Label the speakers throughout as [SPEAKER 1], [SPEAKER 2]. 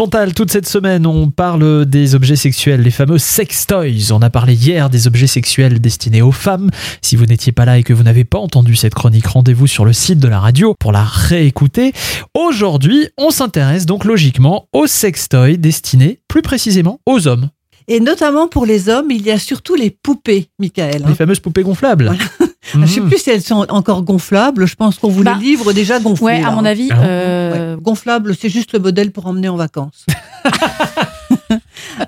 [SPEAKER 1] Chantal, toute cette semaine, on parle des objets sexuels, les fameux sex toys. On a parlé hier des objets sexuels destinés aux femmes. Si vous n'étiez pas là et que vous n'avez pas entendu cette chronique, rendez-vous sur le site de la radio pour la réécouter. Aujourd'hui, on s'intéresse donc logiquement aux sex toys destinés plus précisément aux hommes.
[SPEAKER 2] Et notamment pour les hommes, il y a surtout les poupées, Michael.
[SPEAKER 1] Les fameuses poupées gonflables.
[SPEAKER 2] Voilà. Je ne sais plus si elles sont encore gonflables. Je pense qu'on vous
[SPEAKER 3] Bah,
[SPEAKER 2] les livre déjà gonflées.
[SPEAKER 3] Ouais, à
[SPEAKER 2] là.
[SPEAKER 3] mon avis.
[SPEAKER 1] Ah
[SPEAKER 3] euh,
[SPEAKER 2] Ouais. Gonflable, c'est juste le modèle pour emmener en vacances.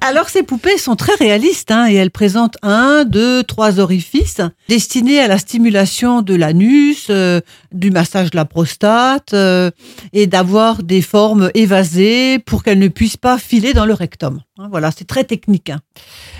[SPEAKER 2] Alors ces poupées sont très réalistes hein, et elles présentent un, deux, trois orifices destinés à la stimulation de l'anus, euh, du massage de la prostate euh, et d'avoir des formes évasées pour qu'elles ne puissent pas filer dans le rectum. Hein, voilà, c'est très technique. hein.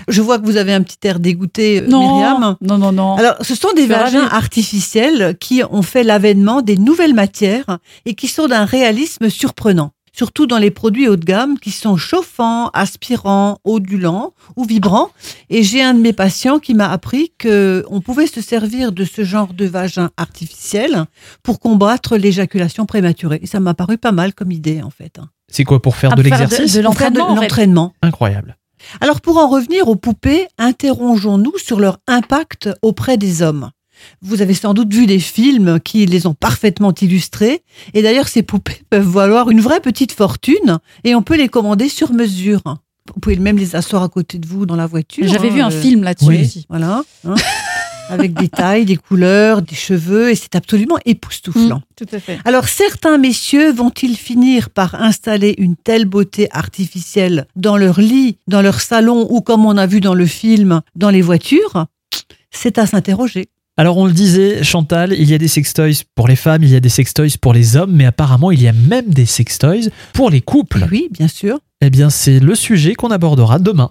[SPEAKER 2] Je vois que vous avez un petit air dégoûté, euh,
[SPEAKER 3] non,
[SPEAKER 2] Myriam.
[SPEAKER 3] non, non, non.
[SPEAKER 2] Alors, ce sont des vagins artificiels qui ont fait l'avènement des nouvelles matières et qui sont d'un réalisme surprenant. Surtout dans les produits haut de gamme qui sont chauffants, aspirants, ondulants ou vibrants. Et j'ai un de mes patients qui m'a appris que on pouvait se servir de ce genre de vagin artificiel pour combattre l'éjaculation prématurée. Et ça m'a paru pas mal comme idée, en fait. hein.
[SPEAKER 1] C'est quoi pour faire
[SPEAKER 3] Ah,
[SPEAKER 1] de l'exercice
[SPEAKER 3] de
[SPEAKER 2] Pour faire de
[SPEAKER 3] l'entraînement. en fait.
[SPEAKER 2] l'entraînement.
[SPEAKER 1] Incroyable.
[SPEAKER 2] Alors pour en revenir aux poupées, interrogeons-nous sur leur impact auprès des hommes. Vous avez sans doute vu des films qui les ont parfaitement illustrés. Et d'ailleurs, ces poupées peuvent valoir une vraie petite fortune et on peut les commander sur mesure. Vous pouvez même les asseoir à côté de vous dans la voiture.
[SPEAKER 3] J'avais
[SPEAKER 2] hein,
[SPEAKER 3] vu un
[SPEAKER 2] euh,
[SPEAKER 3] film là-dessus
[SPEAKER 1] oui.
[SPEAKER 2] Voilà. hein, avec des tailles, des couleurs, des cheveux. Et c'est absolument époustouflant.
[SPEAKER 3] Mm, tout à fait.
[SPEAKER 2] Alors certains messieurs vont-ils finir par installer une telle beauté artificielle dans leur lit, dans leur salon ou comme on a vu dans le film, dans les voitures? C'est à s'interroger.
[SPEAKER 1] Alors on le disait, Chantal, il y a des sextoys pour les femmes, il y a des sextoys pour les hommes, mais apparemment il y a même des sextoys pour les couples.
[SPEAKER 2] Oui, bien sûr.
[SPEAKER 1] Eh bien c'est le sujet qu'on abordera demain.